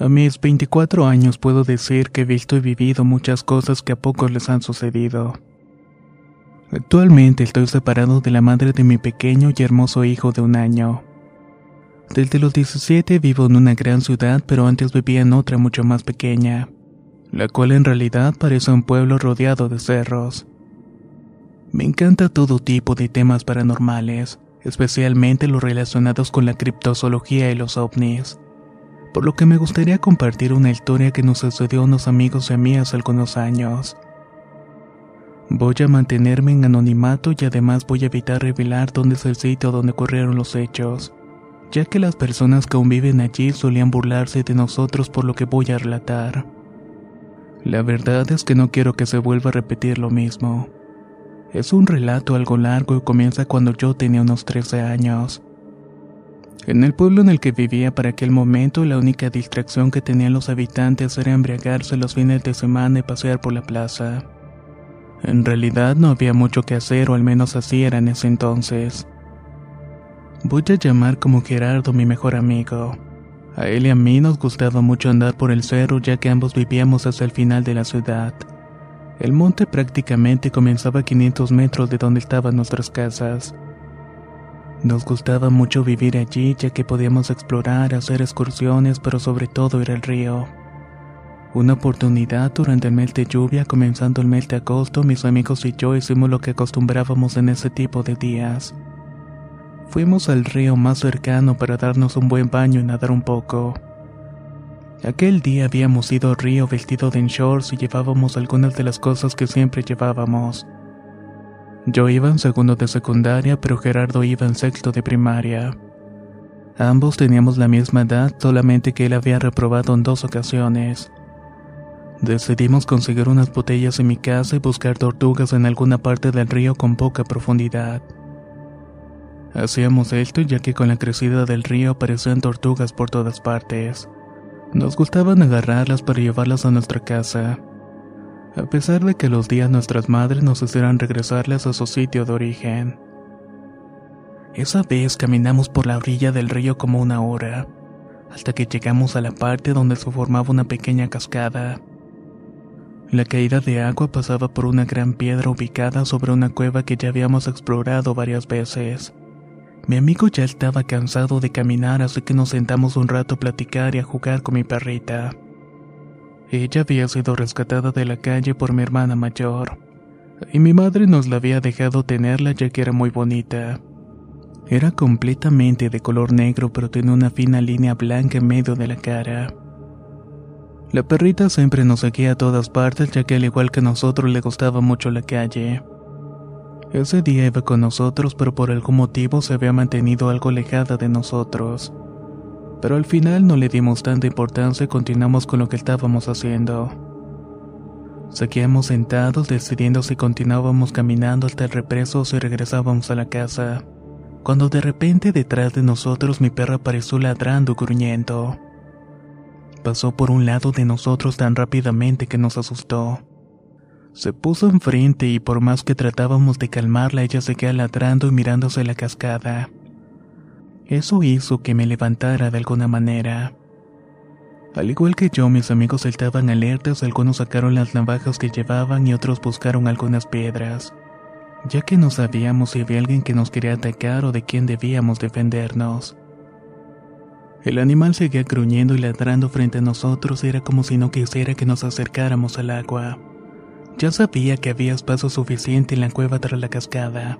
A mis 24 años puedo decir que he visto y vivido muchas cosas que a pocos les han sucedido. Actualmente estoy separado de la madre de mi pequeño y hermoso hijo de un año. Desde los 17 vivo en una gran ciudad, pero antes vivía en otra mucho más pequeña, la cual en realidad parece un pueblo rodeado de cerros. Me encanta todo tipo de temas paranormales, especialmente los relacionados con la criptozoología y los ovnis por lo que me gustaría compartir una historia que nos sucedió a unos amigos y a mí hace algunos años. Voy a mantenerme en anonimato y además voy a evitar revelar dónde es el sitio donde ocurrieron los hechos, ya que las personas que aún viven allí solían burlarse de nosotros por lo que voy a relatar. La verdad es que no quiero que se vuelva a repetir lo mismo. Es un relato algo largo y comienza cuando yo tenía unos 13 años. En el pueblo en el que vivía para aquel momento, la única distracción que tenían los habitantes era embriagarse los fines de semana y pasear por la plaza. En realidad no había mucho que hacer, o al menos así era en ese entonces. Voy a llamar como Gerardo mi mejor amigo. A él y a mí nos gustaba mucho andar por el cerro ya que ambos vivíamos hacia el final de la ciudad. El monte prácticamente comenzaba a 500 metros de donde estaban nuestras casas. Nos gustaba mucho vivir allí ya que podíamos explorar, hacer excursiones, pero sobre todo ir al río. Una oportunidad durante el mes de lluvia, comenzando el mes de agosto, mis amigos y yo hicimos lo que acostumbrábamos en ese tipo de días. Fuimos al río más cercano para darnos un buen baño y nadar un poco. Aquel día habíamos ido al río vestido de shorts y llevábamos algunas de las cosas que siempre llevábamos. Yo iba en segundo de secundaria, pero Gerardo iba en sexto de primaria. Ambos teníamos la misma edad, solamente que él había reprobado en dos ocasiones. Decidimos conseguir unas botellas en mi casa y buscar tortugas en alguna parte del río con poca profundidad. Hacíamos esto ya que con la crecida del río aparecían tortugas por todas partes. Nos gustaban agarrarlas para llevarlas a nuestra casa a pesar de que los días nuestras madres nos hicieran regresarlas a su sitio de origen. Esa vez caminamos por la orilla del río como una hora, hasta que llegamos a la parte donde se formaba una pequeña cascada. La caída de agua pasaba por una gran piedra ubicada sobre una cueva que ya habíamos explorado varias veces. Mi amigo ya estaba cansado de caminar, así que nos sentamos un rato a platicar y a jugar con mi perrita. Ella había sido rescatada de la calle por mi hermana mayor, y mi madre nos la había dejado tenerla ya que era muy bonita. Era completamente de color negro pero tenía una fina línea blanca en medio de la cara. La perrita siempre nos seguía a todas partes ya que al igual que nosotros le gustaba mucho la calle. Ese día iba con nosotros pero por algún motivo se había mantenido algo alejada de nosotros pero al final no le dimos tanta importancia y continuamos con lo que estábamos haciendo. Seguíamos sentados decidiendo si continuábamos caminando hasta el represo o si regresábamos a la casa, cuando de repente detrás de nosotros mi perro apareció ladrando gruñendo. Pasó por un lado de nosotros tan rápidamente que nos asustó. Se puso enfrente y por más que tratábamos de calmarla, ella seguía ladrando y mirándose la cascada. Eso hizo que me levantara de alguna manera. Al igual que yo, mis amigos estaban alertas, algunos sacaron las navajas que llevaban y otros buscaron algunas piedras. ya que no sabíamos si había alguien que nos quería atacar o de quién debíamos defendernos. El animal seguía gruñendo y ladrando frente a nosotros, era como si no quisiera que nos acercáramos al agua. Ya sabía que había espacio suficiente en la cueva tras la cascada,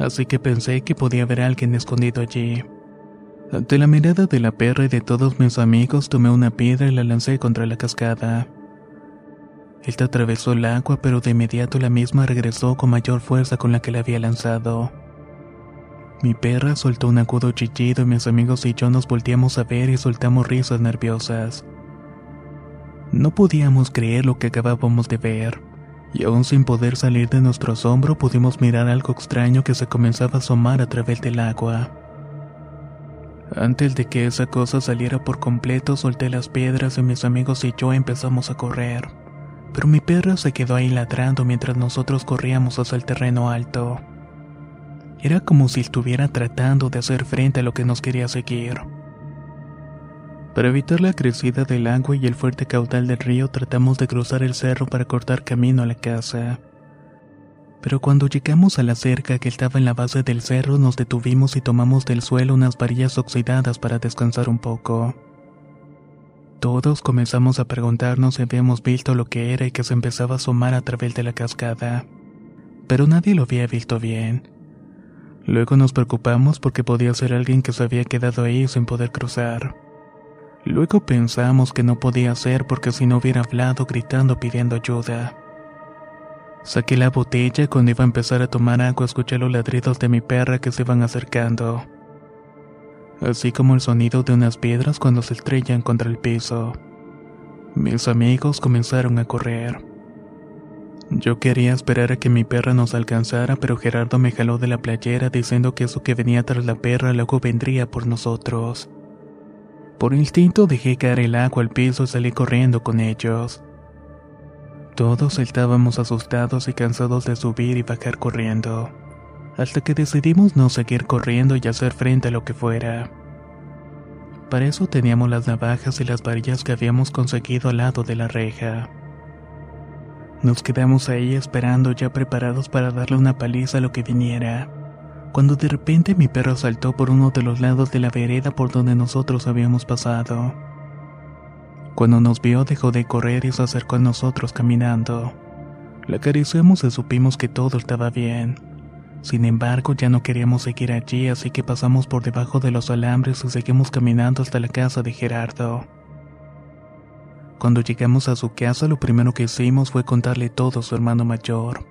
así que pensé que podía haber alguien escondido allí. Ante la mirada de la perra y de todos mis amigos, tomé una piedra y la lancé contra la cascada. Esta atravesó el agua, pero de inmediato la misma regresó con mayor fuerza con la que la había lanzado. Mi perra soltó un agudo chillido y mis amigos y yo nos volteamos a ver y soltamos risas nerviosas. No podíamos creer lo que acabábamos de ver, y aún sin poder salir de nuestro asombro pudimos mirar algo extraño que se comenzaba a asomar a través del agua. Antes de que esa cosa saliera por completo, solté las piedras y mis amigos y yo empezamos a correr. Pero mi perra se quedó ahí ladrando mientras nosotros corríamos hacia el terreno alto. Era como si estuviera tratando de hacer frente a lo que nos quería seguir. Para evitar la crecida del agua y el fuerte caudal del río, tratamos de cruzar el cerro para cortar camino a la casa. Pero cuando llegamos a la cerca que estaba en la base del cerro, nos detuvimos y tomamos del suelo unas varillas oxidadas para descansar un poco. Todos comenzamos a preguntarnos si habíamos visto lo que era y que se empezaba a asomar a través de la cascada. Pero nadie lo había visto bien. Luego nos preocupamos porque podía ser alguien que se había quedado ahí sin poder cruzar. Luego pensamos que no podía ser porque si no hubiera hablado gritando pidiendo ayuda. Saqué la botella y cuando iba a empezar a tomar agua escuché los ladridos de mi perra que se iban acercando. Así como el sonido de unas piedras cuando se estrellan contra el piso. Mis amigos comenzaron a correr. Yo quería esperar a que mi perra nos alcanzara, pero Gerardo me jaló de la playera diciendo que eso que venía tras la perra luego vendría por nosotros. Por instinto dejé caer el agua al piso y salí corriendo con ellos. Todos estábamos asustados y cansados de subir y bajar corriendo, hasta que decidimos no seguir corriendo y hacer frente a lo que fuera. Para eso teníamos las navajas y las varillas que habíamos conseguido al lado de la reja. Nos quedamos ahí esperando ya preparados para darle una paliza a lo que viniera. Cuando de repente mi perro saltó por uno de los lados de la vereda por donde nosotros habíamos pasado. Cuando nos vio dejó de correr y se acercó a nosotros caminando. La acariciamos y supimos que todo estaba bien. Sin embargo, ya no queríamos seguir allí, así que pasamos por debajo de los alambres y seguimos caminando hasta la casa de Gerardo. Cuando llegamos a su casa, lo primero que hicimos fue contarle todo a su hermano mayor.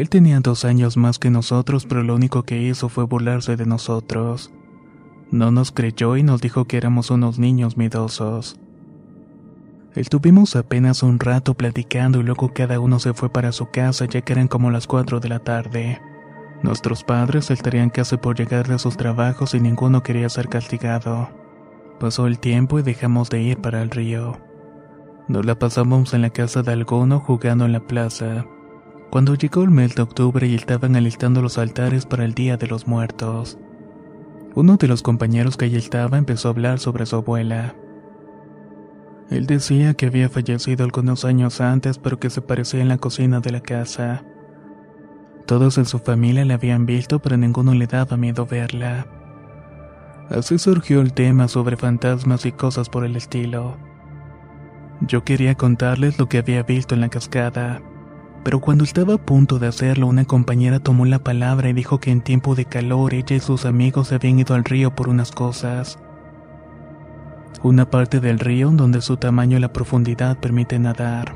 Él tenía dos años más que nosotros, pero lo único que hizo fue burlarse de nosotros. No nos creyó y nos dijo que éramos unos niños miedosos. Estuvimos apenas un rato platicando y luego cada uno se fue para su casa ya que eran como las cuatro de la tarde. Nuestros padres estarían casi por llegar de sus trabajos y ninguno quería ser castigado. Pasó el tiempo y dejamos de ir para el río. Nos la pasamos en la casa de alguno jugando en la plaza. Cuando llegó el mes de octubre y estaban alistando los altares para el Día de los Muertos. Uno de los compañeros que allí estaba empezó a hablar sobre su abuela. Él decía que había fallecido algunos años antes, pero que se parecía en la cocina de la casa. Todos en su familia la habían visto, pero ninguno le daba miedo verla. Así surgió el tema sobre fantasmas y cosas por el estilo. Yo quería contarles lo que había visto en la cascada, pero cuando estaba a punto de hacerlo, una compañera tomó la palabra y dijo que en tiempo de calor ella y sus amigos se habían ido al río por unas cosas. Una parte del río donde su tamaño y la profundidad permiten nadar.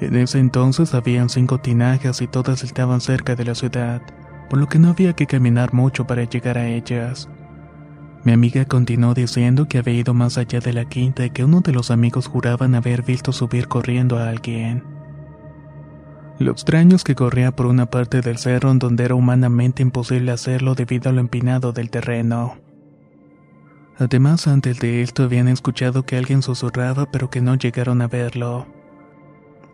En ese entonces habían cinco tinajas y todas estaban cerca de la ciudad, por lo que no había que caminar mucho para llegar a ellas. Mi amiga continuó diciendo que había ido más allá de la quinta y que uno de los amigos juraban haber visto subir corriendo a alguien. Lo extraño que corría por una parte del cerro en donde era humanamente imposible hacerlo debido a lo empinado del terreno. Además, antes de esto habían escuchado que alguien susurraba pero que no llegaron a verlo.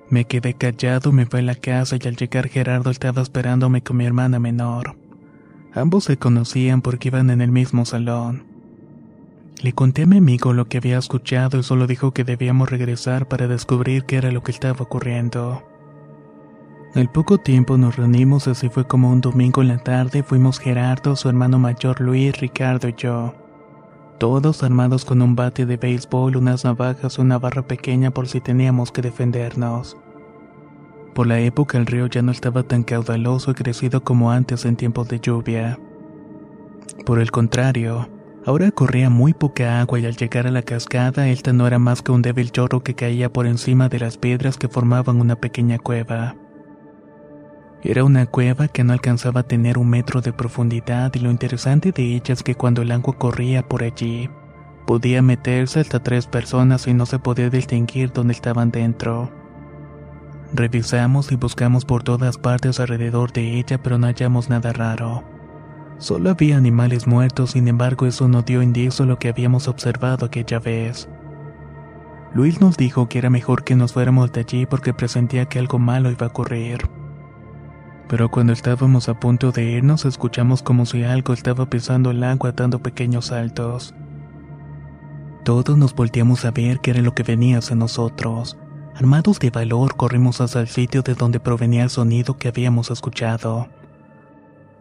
Me quedé callado, me fui a la casa y al llegar Gerardo estaba esperándome con mi hermana menor. Ambos se conocían porque iban en el mismo salón. Le conté a mi amigo lo que había escuchado y solo dijo que debíamos regresar para descubrir qué era lo que estaba ocurriendo. Al poco tiempo nos reunimos, así fue como un domingo en la tarde fuimos Gerardo, su hermano mayor Luis, Ricardo y yo. Todos armados con un bate de béisbol, unas navajas una barra pequeña por si teníamos que defendernos. Por la época el río ya no estaba tan caudaloso y crecido como antes en tiempos de lluvia. Por el contrario, ahora corría muy poca agua y al llegar a la cascada esta no era más que un débil chorro que caía por encima de las piedras que formaban una pequeña cueva. Era una cueva que no alcanzaba a tener un metro de profundidad y lo interesante de ella es que cuando el agua corría por allí, podía meterse hasta tres personas y no se podía distinguir dónde estaban dentro. Revisamos y buscamos por todas partes alrededor de ella pero no hallamos nada raro. Solo había animales muertos, sin embargo eso no dio indicio a lo que habíamos observado aquella vez. Luis nos dijo que era mejor que nos fuéramos de allí porque presentía que algo malo iba a ocurrir pero cuando estábamos a punto de irnos escuchamos como si algo estaba pisando el agua dando pequeños saltos. Todos nos volteamos a ver qué era lo que venía hacia nosotros. Armados de valor corrimos hacia el sitio de donde provenía el sonido que habíamos escuchado.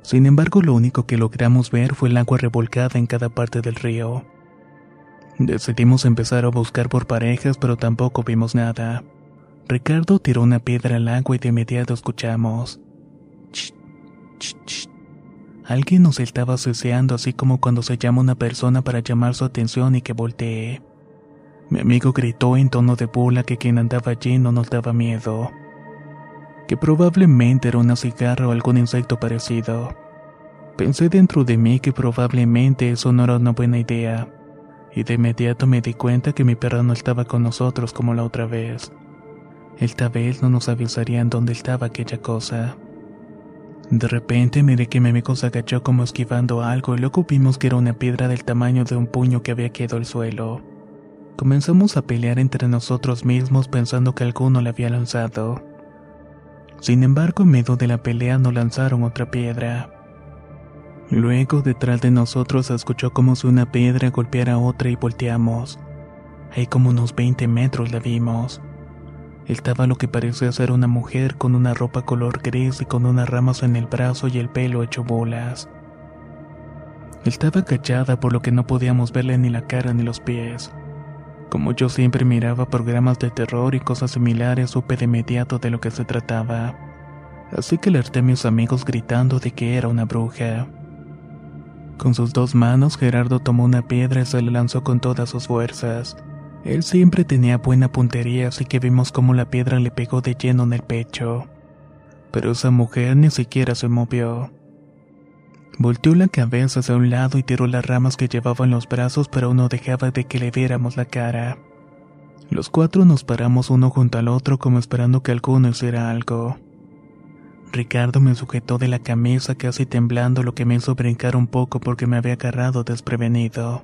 Sin embargo, lo único que logramos ver fue el agua revolcada en cada parte del río. Decidimos empezar a buscar por parejas, pero tampoco vimos nada. Ricardo tiró una piedra al agua y de inmediato escuchamos. Alguien nos estaba ceseando así como cuando se llama una persona para llamar su atención y que voltee. Mi amigo gritó en tono de burla que quien andaba allí no nos daba miedo. Que probablemente era una cigarra o algún insecto parecido. Pensé dentro de mí que probablemente eso no era una buena idea. Y de inmediato me di cuenta que mi perro no estaba con nosotros como la otra vez. Esta vez no nos avisarían dónde estaba aquella cosa. De repente miré que mi amigo se agachó como esquivando algo y luego vimos que era una piedra del tamaño de un puño que había quedado al suelo. Comenzamos a pelear entre nosotros mismos pensando que alguno la había lanzado. Sin embargo, en medio de la pelea no lanzaron otra piedra. Luego, detrás de nosotros se escuchó como si una piedra golpeara a otra y volteamos. Ahí como unos 20 metros la vimos. Estaba lo que parecía ser una mujer con una ropa color gris y con unas ramas en el brazo y el pelo hecho bolas. Estaba agachada por lo que no podíamos verle ni la cara ni los pies. Como yo siempre miraba programas de terror y cosas similares, supe de inmediato de lo que se trataba. Así que alerté a mis amigos gritando de que era una bruja. Con sus dos manos, Gerardo tomó una piedra y se la lanzó con todas sus fuerzas. Él siempre tenía buena puntería, así que vimos cómo la piedra le pegó de lleno en el pecho. Pero esa mujer ni siquiera se movió. Volteó la cabeza hacia un lado y tiró las ramas que llevaba en los brazos, pero no dejaba de que le viéramos la cara. Los cuatro nos paramos uno junto al otro como esperando que alguno hiciera algo. Ricardo me sujetó de la camisa casi temblando, lo que me hizo brincar un poco porque me había agarrado desprevenido.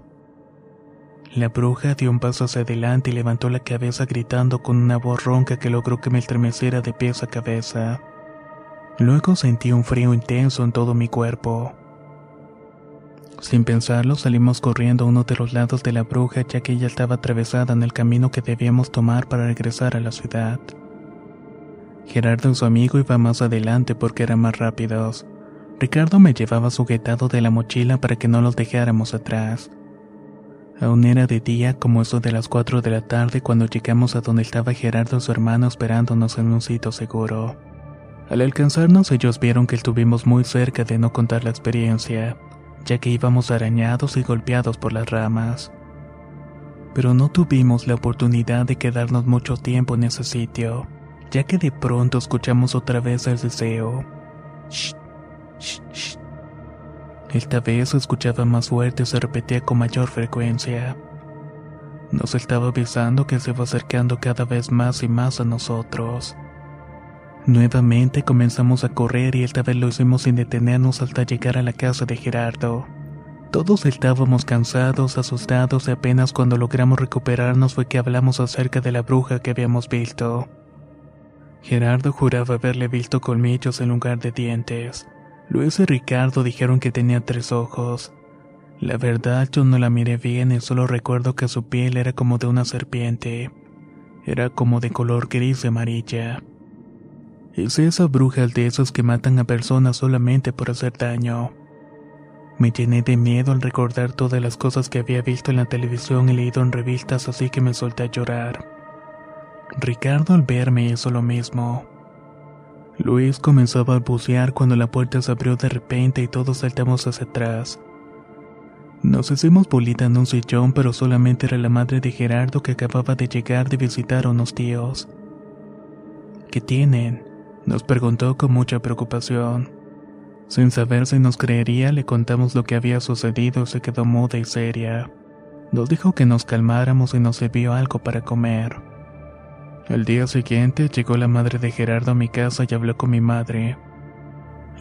La bruja dio un paso hacia adelante y levantó la cabeza gritando con una voz ronca que logró que me estremeciera de pies a cabeza. Luego sentí un frío intenso en todo mi cuerpo. Sin pensarlo, salimos corriendo a uno de los lados de la bruja ya que ella estaba atravesada en el camino que debíamos tomar para regresar a la ciudad. Gerardo y su amigo iban más adelante porque eran más rápidos. Ricardo me llevaba sujetado de la mochila para que no los dejáramos atrás. Aún era de día, como eso de las 4 de la tarde, cuando llegamos a donde estaba Gerardo y su hermano esperándonos en un sitio seguro. Al alcanzarnos, ellos vieron que estuvimos muy cerca de no contar la experiencia, ya que íbamos arañados y golpeados por las ramas. Pero no tuvimos la oportunidad de quedarnos mucho tiempo en ese sitio, ya que de pronto escuchamos otra vez el deseo. Shh, shh, shh. Esta vez se escuchaba más fuerte y se repetía con mayor frecuencia. Nos estaba avisando que se iba acercando cada vez más y más a nosotros. Nuevamente comenzamos a correr y esta vez lo hicimos sin detenernos hasta llegar a la casa de Gerardo. Todos estábamos cansados, asustados y apenas cuando logramos recuperarnos fue que hablamos acerca de la bruja que habíamos visto. Gerardo juraba haberle visto colmillos en lugar de dientes. Luis y Ricardo dijeron que tenía tres ojos. La verdad yo no la miré bien y solo recuerdo que su piel era como de una serpiente. Era como de color gris y amarilla. Es esa bruja de esos que matan a personas solamente por hacer daño. Me llené de miedo al recordar todas las cosas que había visto en la televisión y leído en revistas, así que me solté a llorar. Ricardo al verme hizo lo mismo. Luis comenzó a balbucear cuando la puerta se abrió de repente y todos saltamos hacia atrás. Nos hicimos bolita en un sillón, pero solamente era la madre de Gerardo que acababa de llegar de visitar a unos tíos. ¿Qué tienen? Nos preguntó con mucha preocupación. Sin saber si nos creería, le contamos lo que había sucedido y se quedó muda y seria. Nos dijo que nos calmáramos y nos sirvió algo para comer. Al día siguiente llegó la madre de Gerardo a mi casa y habló con mi madre.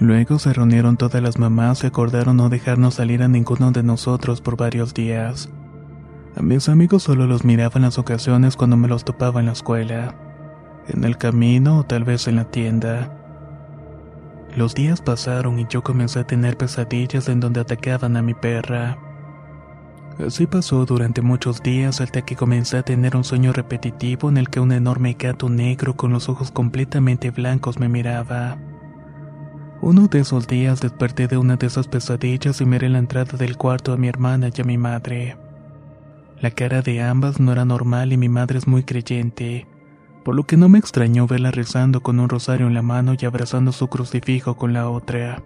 Luego se reunieron todas las mamás y acordaron no dejarnos salir a ninguno de nosotros por varios días. A mis amigos solo los miraba en las ocasiones cuando me los topaba en la escuela, en el camino o tal vez en la tienda. Los días pasaron y yo comencé a tener pesadillas en donde atacaban a mi perra. Así pasó durante muchos días hasta que comencé a tener un sueño repetitivo en el que un enorme gato negro con los ojos completamente blancos me miraba. Uno de esos días desperté de una de esas pesadillas y miré la entrada del cuarto a mi hermana y a mi madre. La cara de ambas no era normal y mi madre es muy creyente, por lo que no me extrañó verla rezando con un rosario en la mano y abrazando su crucifijo con la otra.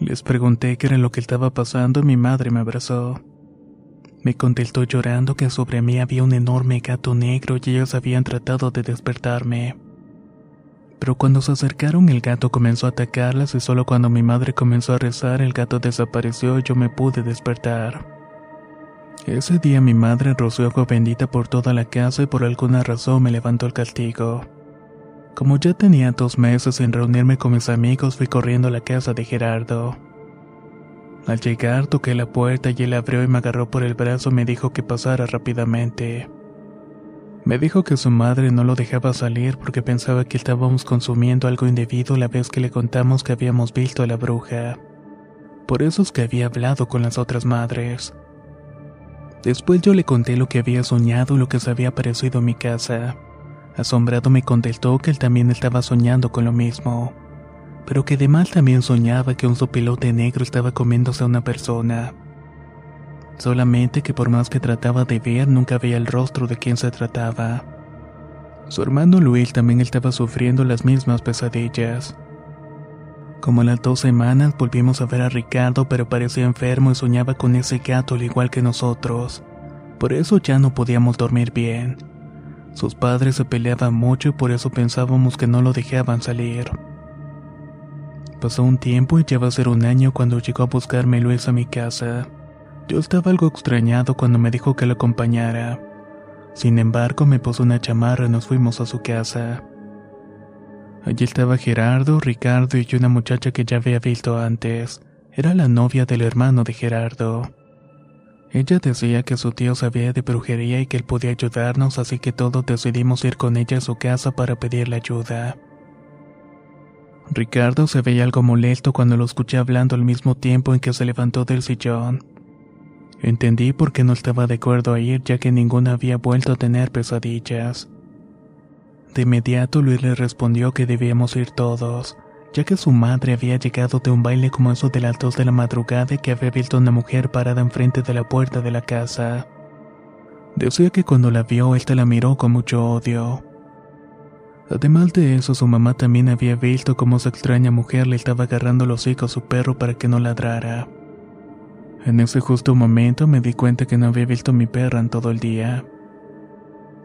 Les pregunté qué era lo que estaba pasando y mi madre me abrazó. Me contestó llorando que sobre mí había un enorme gato negro y ellos habían tratado de despertarme pero cuando se acercaron el gato comenzó a atacarlas y solo cuando mi madre comenzó a rezar el gato desapareció y yo me pude despertar. Ese día mi madre roció agua bendita por toda la casa y por alguna razón me levantó el castigo. Como ya tenía dos meses sin reunirme con mis amigos fui corriendo a la casa de Gerardo. Al llegar toqué la puerta y él abrió y me agarró por el brazo y me dijo que pasara rápidamente. Me dijo que su madre no lo dejaba salir porque pensaba que estábamos consumiendo algo indebido la vez que le contamos que habíamos visto a la bruja. Por eso es que había hablado con las otras madres. Después yo le conté lo que había soñado y lo que se había aparecido en mi casa. Asombrado me contestó que él también estaba soñando con lo mismo, pero que además también soñaba que un sopilote negro estaba comiéndose a una persona. Solamente que por más que trataba de ver, nunca veía el rostro de quien se trataba. Su hermano Luis también estaba sufriendo las mismas pesadillas. Como a las dos semanas volvimos a ver a Ricardo, pero parecía enfermo y soñaba con ese gato al igual que nosotros. Por eso ya no podíamos dormir bien. Sus padres se peleaban mucho y por eso pensábamos que no lo dejaban salir. Pasó un tiempo y ya va a ser un año cuando llegó a buscarme Luis a mi casa. Yo estaba algo extrañado cuando me dijo que lo acompañara. Sin embargo, me puso una chamarra y nos fuimos a su casa. Allí estaba Gerardo, Ricardo y una muchacha que ya había visto antes. Era la novia del hermano de Gerardo. Ella decía que su tío sabía de brujería y que él podía ayudarnos, así que todos decidimos ir con ella a su casa para pedirle ayuda. Ricardo se veía algo molesto cuando lo escuché hablando al mismo tiempo en que se levantó del sillón. Entendí por qué no estaba de acuerdo a ir ya que ninguna había vuelto a tener pesadillas. De inmediato Luis le respondió que debíamos ir todos, ya que su madre había llegado de un baile como eso de las dos de la madrugada y que había visto una mujer parada enfrente de la puerta de la casa. Decía que cuando la vio, ésta la miró con mucho odio. Además de eso, su mamá también había visto cómo esa extraña mujer le estaba agarrando los hocico a su perro para que no ladrara. En ese justo momento me di cuenta que no había visto a mi perra en todo el día.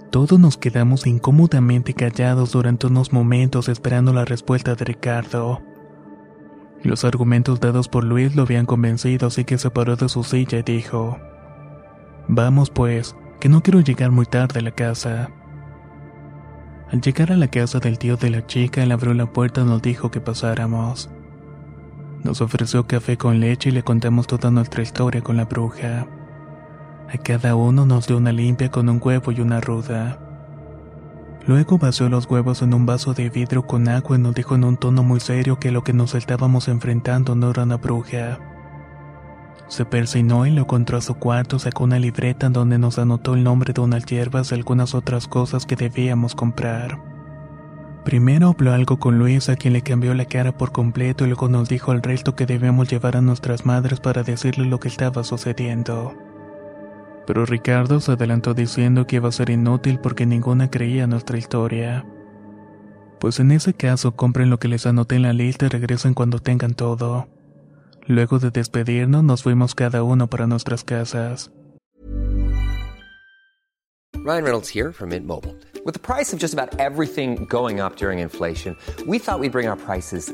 Todos nos quedamos incómodamente callados durante unos momentos esperando la respuesta de Ricardo. Los argumentos dados por Luis lo habían convencido, así que se paró de su silla y dijo, Vamos pues, que no quiero llegar muy tarde a la casa. Al llegar a la casa del tío de la chica, él abrió la puerta y nos dijo que pasáramos. Nos ofreció café con leche y le contamos toda nuestra historia con la bruja. A cada uno nos dio una limpia con un huevo y una ruda. Luego vació los huevos en un vaso de vidrio con agua y nos dijo en un tono muy serio que lo que nos estábamos enfrentando no era una bruja. Se persinó y lo encontró a su cuarto, sacó una libreta donde nos anotó el nombre de unas hierbas y algunas otras cosas que debíamos comprar Primero habló algo con Luis a quien le cambió la cara por completo y luego nos dijo al resto que debíamos llevar a nuestras madres para decirles lo que estaba sucediendo. Pero Ricardo se adelantó diciendo que iba a ser inútil porque ninguna creía nuestra historia. Pues en ese caso compren lo que les anoté en la lista y regresen cuando tengan todo. Luego de despedirnos nos fuimos cada uno para nuestras casas. Ryan Reynolds here from Mint Mobile. With the price of just about everything going up during inflation, we thought we'd bring our prices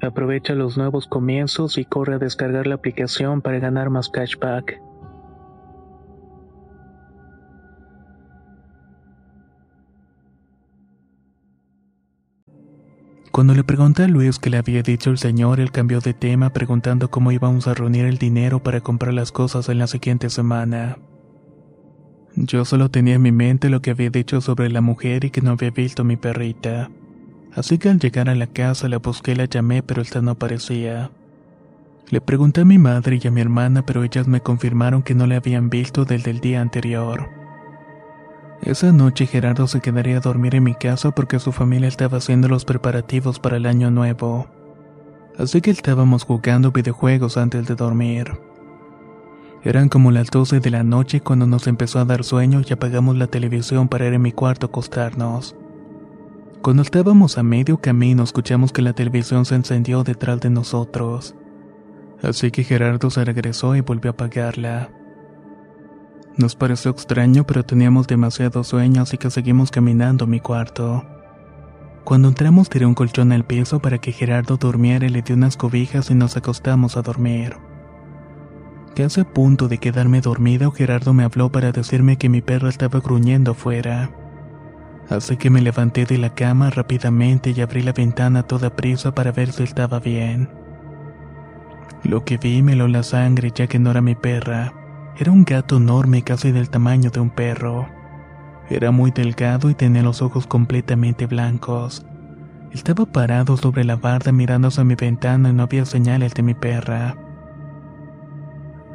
Aprovecha los nuevos comienzos y corre a descargar la aplicación para ganar más cashback. Cuando le pregunté a Luis qué le había dicho el señor, él cambió de tema preguntando cómo íbamos a reunir el dinero para comprar las cosas en la siguiente semana. Yo solo tenía en mi mente lo que había dicho sobre la mujer y que no había visto mi perrita. Así que al llegar a la casa la busqué la llamé, pero esta no aparecía. Le pregunté a mi madre y a mi hermana, pero ellas me confirmaron que no la habían visto desde el día anterior. Esa noche Gerardo se quedaría a dormir en mi casa porque su familia estaba haciendo los preparativos para el año nuevo. Así que estábamos jugando videojuegos antes de dormir. Eran como las 12 de la noche cuando nos empezó a dar sueño y apagamos la televisión para ir en mi cuarto a acostarnos. Cuando estábamos a medio camino escuchamos que la televisión se encendió detrás de nosotros. Así que Gerardo se regresó y volvió a apagarla. Nos pareció extraño, pero teníamos demasiado sueño, así que seguimos caminando a mi cuarto. Cuando entramos tiré un colchón al piso para que Gerardo durmiera y le di unas cobijas y nos acostamos a dormir. Casi a punto de quedarme dormido, Gerardo me habló para decirme que mi perro estaba gruñendo afuera. Así que me levanté de la cama rápidamente y abrí la ventana a toda prisa para ver si estaba bien. Lo que vi me lo la sangre ya que no era mi perra. Era un gato enorme casi del tamaño de un perro. Era muy delgado y tenía los ojos completamente blancos. Estaba parado sobre la barda mirando hacia mi ventana y no había señales de mi perra.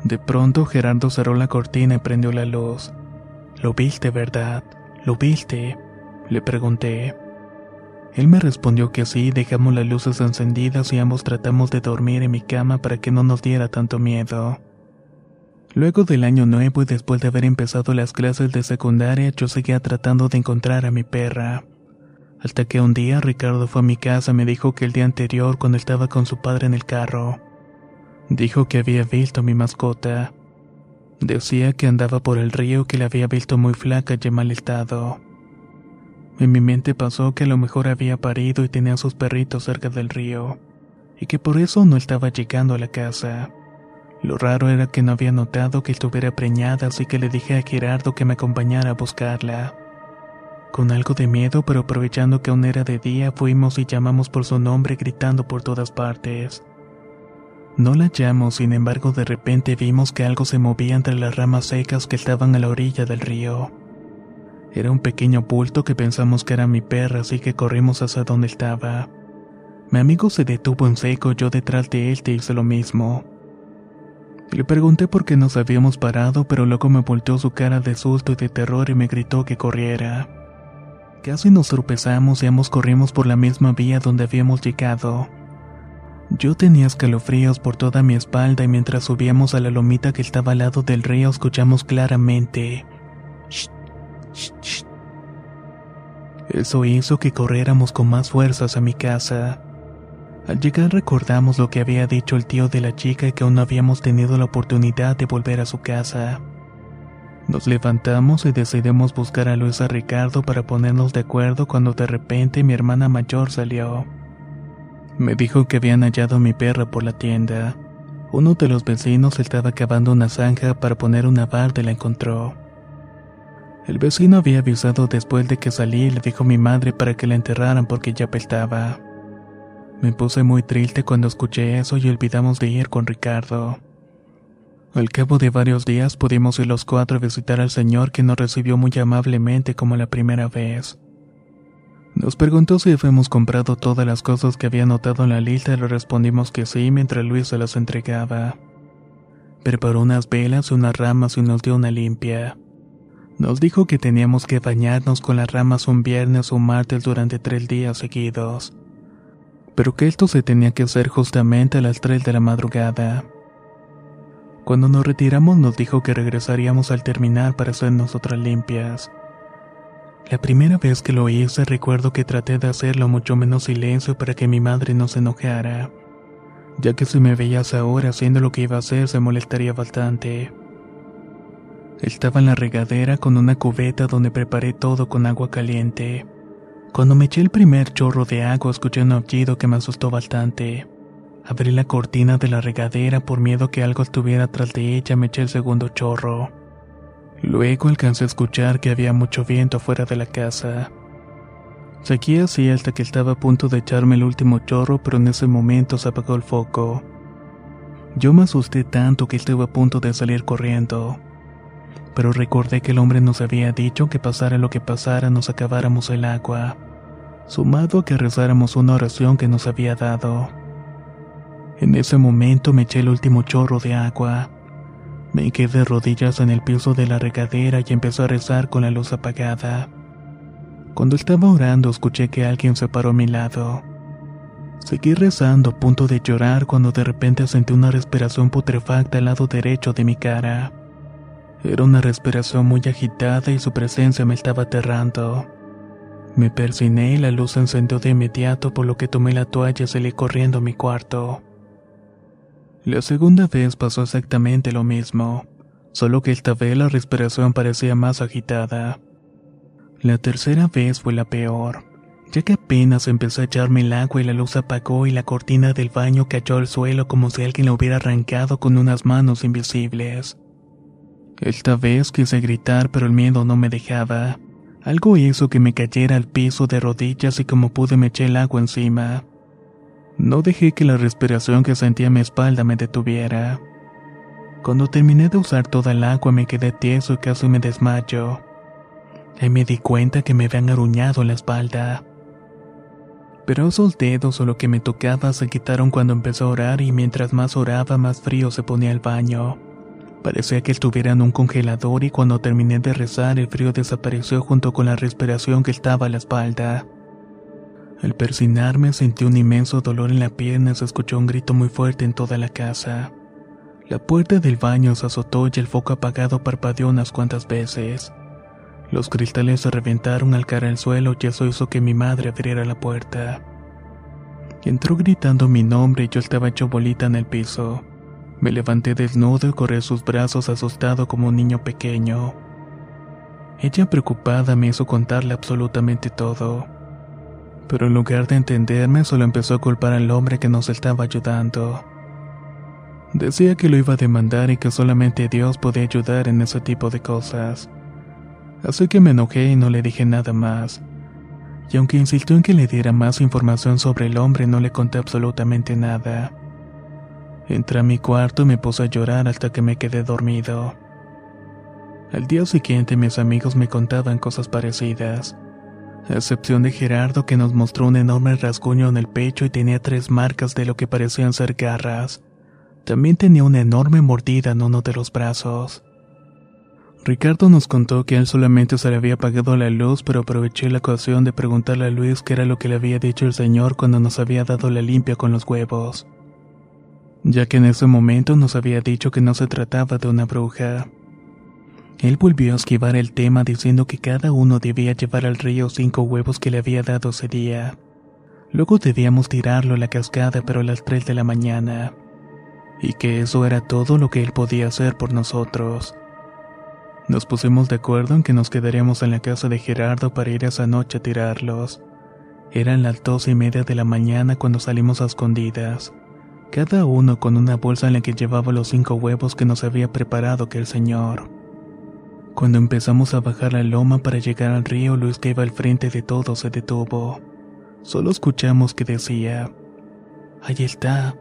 De pronto Gerardo cerró la cortina y prendió la luz. ¿Lo viste, verdad? ¿Lo viste? Le pregunté. Él me respondió que sí, dejamos las luces encendidas y ambos tratamos de dormir en mi cama para que no nos diera tanto miedo. Luego del año nuevo y después de haber empezado las clases de secundaria, yo seguía tratando de encontrar a mi perra. Hasta que un día Ricardo fue a mi casa y me dijo que el día anterior, cuando estaba con su padre en el carro, dijo que había visto a mi mascota. Decía que andaba por el río que la había visto muy flaca y en mal estado. En mi mente pasó que a lo mejor había parido y tenía a sus perritos cerca del río, y que por eso no estaba llegando a la casa. Lo raro era que no había notado que estuviera preñada, así que le dije a Gerardo que me acompañara a buscarla. Con algo de miedo, pero aprovechando que aún era de día, fuimos y llamamos por su nombre gritando por todas partes. No la hallamos, sin embargo, de repente vimos que algo se movía entre las ramas secas que estaban a la orilla del río. Era un pequeño bulto que pensamos que era mi perra, así que corrimos hacia donde estaba. Mi amigo se detuvo en seco, yo detrás de él te hice lo mismo. Le pregunté por qué nos habíamos parado, pero luego me volteó su cara de susto y de terror y me gritó que corriera. Casi nos tropezamos y ambos corrimos por la misma vía donde habíamos llegado. Yo tenía escalofríos por toda mi espalda y mientras subíamos a la lomita que estaba al lado del río escuchamos claramente eso hizo que corriéramos con más fuerzas a mi casa. Al llegar recordamos lo que había dicho el tío de la chica y que aún no habíamos tenido la oportunidad de volver a su casa. Nos levantamos y decidimos buscar a Luisa Ricardo para ponernos de acuerdo cuando de repente mi hermana mayor salió. Me dijo que habían hallado a mi perra por la tienda. Uno de los vecinos estaba cavando una zanja para poner una barda y la encontró. El vecino había avisado después de que salí y le dijo a mi madre para que la enterraran porque ya apestaba. Me puse muy triste cuando escuché eso y olvidamos de ir con Ricardo. Al cabo de varios días pudimos ir los cuatro a visitar al señor que nos recibió muy amablemente como la primera vez. Nos preguntó si habíamos comprado todas las cosas que había anotado en la lista y le respondimos que sí mientras Luis se las entregaba. Preparó unas velas, unas ramas y nos dio una limpia. Nos dijo que teníamos que bañarnos con las ramas un viernes o un martes durante tres días seguidos, pero que esto se tenía que hacer justamente a las tres de la madrugada. Cuando nos retiramos nos dijo que regresaríamos al terminar para hacernos otras limpias. La primera vez que lo hice recuerdo que traté de hacerlo mucho menos silencio para que mi madre no se enojara, ya que si me veías ahora haciendo lo que iba a hacer se molestaría bastante. Estaba en la regadera con una cubeta donde preparé todo con agua caliente. Cuando me eché el primer chorro de agua escuché un aullido que me asustó bastante. Abrí la cortina de la regadera por miedo que algo estuviera tras de ella, me eché el segundo chorro. Luego alcancé a escuchar que había mucho viento afuera de la casa. Seguí así hasta que estaba a punto de echarme el último chorro, pero en ese momento se apagó el foco. Yo me asusté tanto que estuve a punto de salir corriendo pero recordé que el hombre nos había dicho que pasara lo que pasara nos acabáramos el agua, sumado a que rezáramos una oración que nos había dado. En ese momento me eché el último chorro de agua. Me quedé de rodillas en el piso de la regadera y empecé a rezar con la luz apagada. Cuando estaba orando escuché que alguien se paró a mi lado. Seguí rezando a punto de llorar cuando de repente sentí una respiración putrefacta al lado derecho de mi cara. Era una respiración muy agitada y su presencia me estaba aterrando. Me persiné y la luz se encendió de inmediato por lo que tomé la toalla y salí corriendo a mi cuarto. La segunda vez pasó exactamente lo mismo, solo que esta vez la respiración parecía más agitada. La tercera vez fue la peor, ya que apenas empezó a echarme el agua y la luz apagó y la cortina del baño cayó al suelo como si alguien la hubiera arrancado con unas manos invisibles. Esta vez quise gritar, pero el miedo no me dejaba. Algo hizo que me cayera al piso de rodillas y como pude me eché el agua encima. No dejé que la respiración que sentía en mi espalda me detuviera. Cuando terminé de usar toda el agua me quedé tieso y casi me desmayo. Ahí me di cuenta que me habían aruñado la espalda. Pero esos dedos o lo que me tocaba se quitaron cuando empezó a orar y mientras más oraba más frío se ponía el baño. Parecía que estuviera en un congelador y cuando terminé de rezar el frío desapareció junto con la respiración que estaba a la espalda. Al persinarme sentí un inmenso dolor en la pierna y se escuchó un grito muy fuerte en toda la casa. La puerta del baño se azotó y el foco apagado parpadeó unas cuantas veces. Los cristales se reventaron al caer al suelo y eso hizo que mi madre abriera la puerta. Entró gritando mi nombre y yo estaba hecho bolita en el piso. Me levanté desnudo y corrí sus brazos asustado como un niño pequeño. Ella preocupada me hizo contarle absolutamente todo. Pero en lugar de entenderme solo empezó a culpar al hombre que nos estaba ayudando. Decía que lo iba a demandar y que solamente Dios podía ayudar en ese tipo de cosas. Así que me enojé y no le dije nada más. Y aunque insistió en que le diera más información sobre el hombre, no le conté absolutamente nada. Entré a mi cuarto y me puse a llorar hasta que me quedé dormido. Al día siguiente mis amigos me contaban cosas parecidas, a excepción de Gerardo que nos mostró un enorme rasguño en el pecho y tenía tres marcas de lo que parecían ser garras. También tenía una enorme mordida en uno de los brazos. Ricardo nos contó que él solamente se le había apagado la luz, pero aproveché la ocasión de preguntarle a Luis qué era lo que le había dicho el señor cuando nos había dado la limpia con los huevos, ya que en ese momento nos había dicho que no se trataba de una bruja. Él volvió a esquivar el tema diciendo que cada uno debía llevar al río cinco huevos que le había dado ese día. Luego debíamos tirarlo a la cascada pero a las tres de la mañana. Y que eso era todo lo que él podía hacer por nosotros. Nos pusimos de acuerdo en que nos quedaríamos en la casa de Gerardo para ir esa noche a tirarlos. Eran las dos y media de la mañana cuando salimos a escondidas, cada uno con una bolsa en la que llevaba los cinco huevos que nos había preparado que el señor. Cuando empezamos a bajar la loma para llegar al río, Luis que iba al frente de todo se detuvo. Solo escuchamos que decía, Ahí está.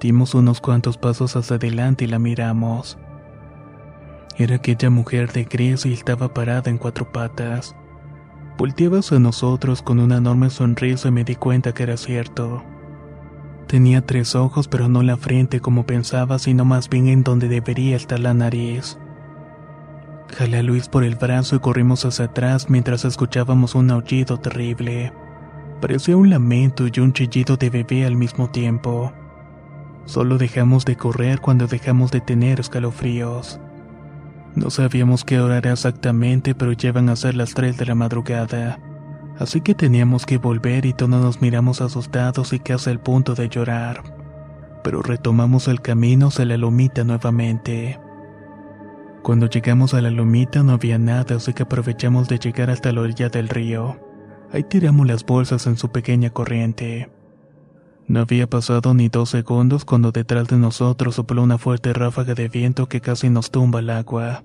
Dimos unos cuantos pasos hacia adelante y la miramos. Era aquella mujer de gris y estaba parada en cuatro patas. Volteaba hacia nosotros con una enorme sonrisa y me di cuenta que era cierto. Tenía tres ojos, pero no la frente como pensaba, sino más bien en donde debería estar la nariz. Jalé a Luis por el brazo y corrimos hacia atrás mientras escuchábamos un aullido terrible. Parecía un lamento y un chillido de bebé al mismo tiempo. Solo dejamos de correr cuando dejamos de tener escalofríos. No sabíamos qué hora era exactamente, pero llevan a ser las 3 de la madrugada. Así que teníamos que volver y todos nos miramos asustados y casi al punto de llorar. Pero retomamos el camino hacia la lomita nuevamente. Cuando llegamos a la lomita no había nada, así que aprovechamos de llegar hasta la orilla del río. Ahí tiramos las bolsas en su pequeña corriente. No había pasado ni dos segundos cuando detrás de nosotros sopló una fuerte ráfaga de viento que casi nos tumba al agua.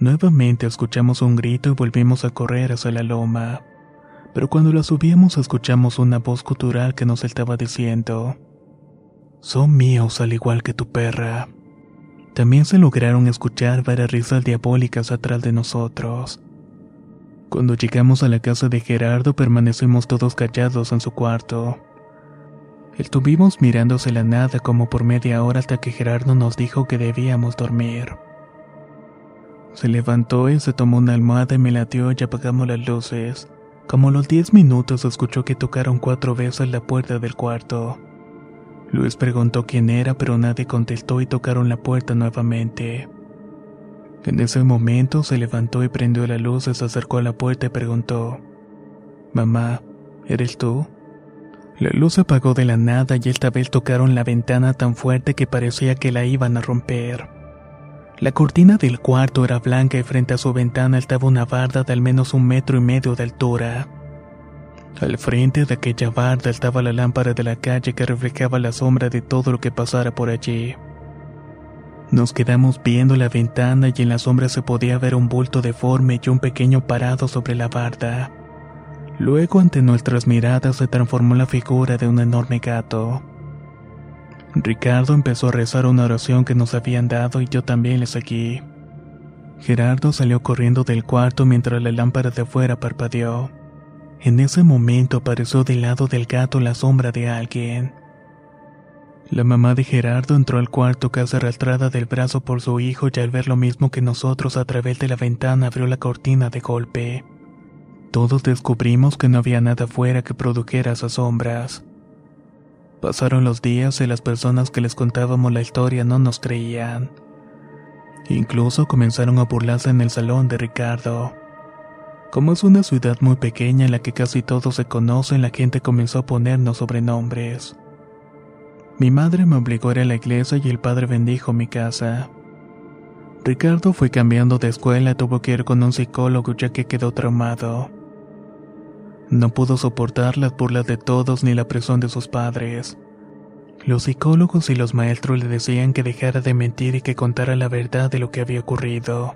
Nuevamente escuchamos un grito y volvimos a correr hacia la loma. Pero cuando la subíamos escuchamos una voz cultural que nos estaba diciendo, Son míos al igual que tu perra. También se lograron escuchar varias risas diabólicas atrás de nosotros. Cuando llegamos a la casa de Gerardo permanecimos todos callados en su cuarto. Estuvimos mirándose la nada como por media hora hasta que Gerardo nos dijo que debíamos dormir. Se levantó y se tomó una almohada y me latió y apagamos las luces. Como a los diez minutos escuchó que tocaron cuatro veces la puerta del cuarto. Luis preguntó quién era, pero nadie contestó y tocaron la puerta nuevamente. En ese momento se levantó y prendió la luz, se acercó a la puerta y preguntó, Mamá, ¿eres tú? La luz apagó de la nada y esta vez tocaron la ventana tan fuerte que parecía que la iban a romper. La cortina del cuarto era blanca y frente a su ventana estaba una barda de al menos un metro y medio de altura. Al frente de aquella barda estaba la lámpara de la calle que reflejaba la sombra de todo lo que pasara por allí. Nos quedamos viendo la ventana y en la sombra se podía ver un bulto deforme y un pequeño parado sobre la barda. Luego ante nuestras miradas se transformó la figura de un enorme gato. Ricardo empezó a rezar una oración que nos habían dado y yo también le seguí. Gerardo salió corriendo del cuarto mientras la lámpara de afuera parpadeó. En ese momento apareció del lado del gato la sombra de alguien. La mamá de Gerardo entró al cuarto casi arrastrada del brazo por su hijo y al ver lo mismo que nosotros a través de la ventana abrió la cortina de golpe. Todos descubrimos que no había nada afuera que produjera esas sombras. Pasaron los días y las personas que les contábamos la historia no nos creían. Incluso comenzaron a burlarse en el salón de Ricardo. Como es una ciudad muy pequeña en la que casi todos se conocen, la gente comenzó a ponernos sobrenombres. Mi madre me obligó a ir a la iglesia y el padre bendijo mi casa. Ricardo fue cambiando de escuela tuvo que ir con un psicólogo ya que quedó traumado. No pudo soportar las burlas de todos ni la presión de sus padres. Los psicólogos y los maestros le decían que dejara de mentir y que contara la verdad de lo que había ocurrido.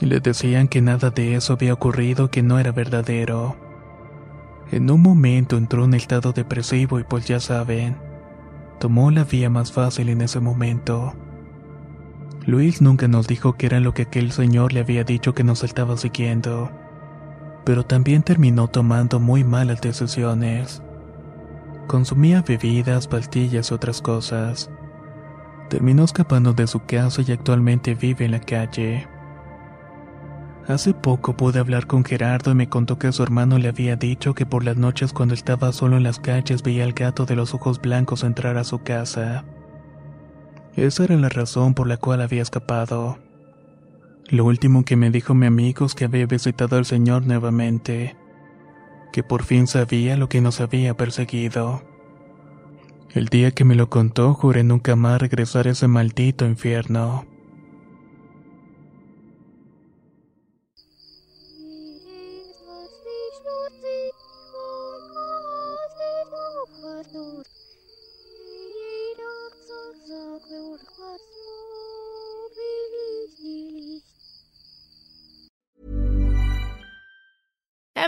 Le decían que nada de eso había ocurrido, que no era verdadero. En un momento entró en estado depresivo y pues ya saben, tomó la vía más fácil en ese momento. Luis nunca nos dijo que era lo que aquel señor le había dicho que nos estaba siguiendo, pero también terminó tomando muy malas decisiones. Consumía bebidas, pastillas y otras cosas. Terminó escapando de su casa y actualmente vive en la calle. Hace poco pude hablar con Gerardo y me contó que su hermano le había dicho que por las noches cuando estaba solo en las calles veía al gato de los ojos blancos entrar a su casa. Esa era la razón por la cual había escapado. Lo último que me dijo mi amigo es que había visitado al Señor nuevamente que por fin sabía lo que nos había perseguido. El día que me lo contó juré nunca más regresar a ese maldito infierno.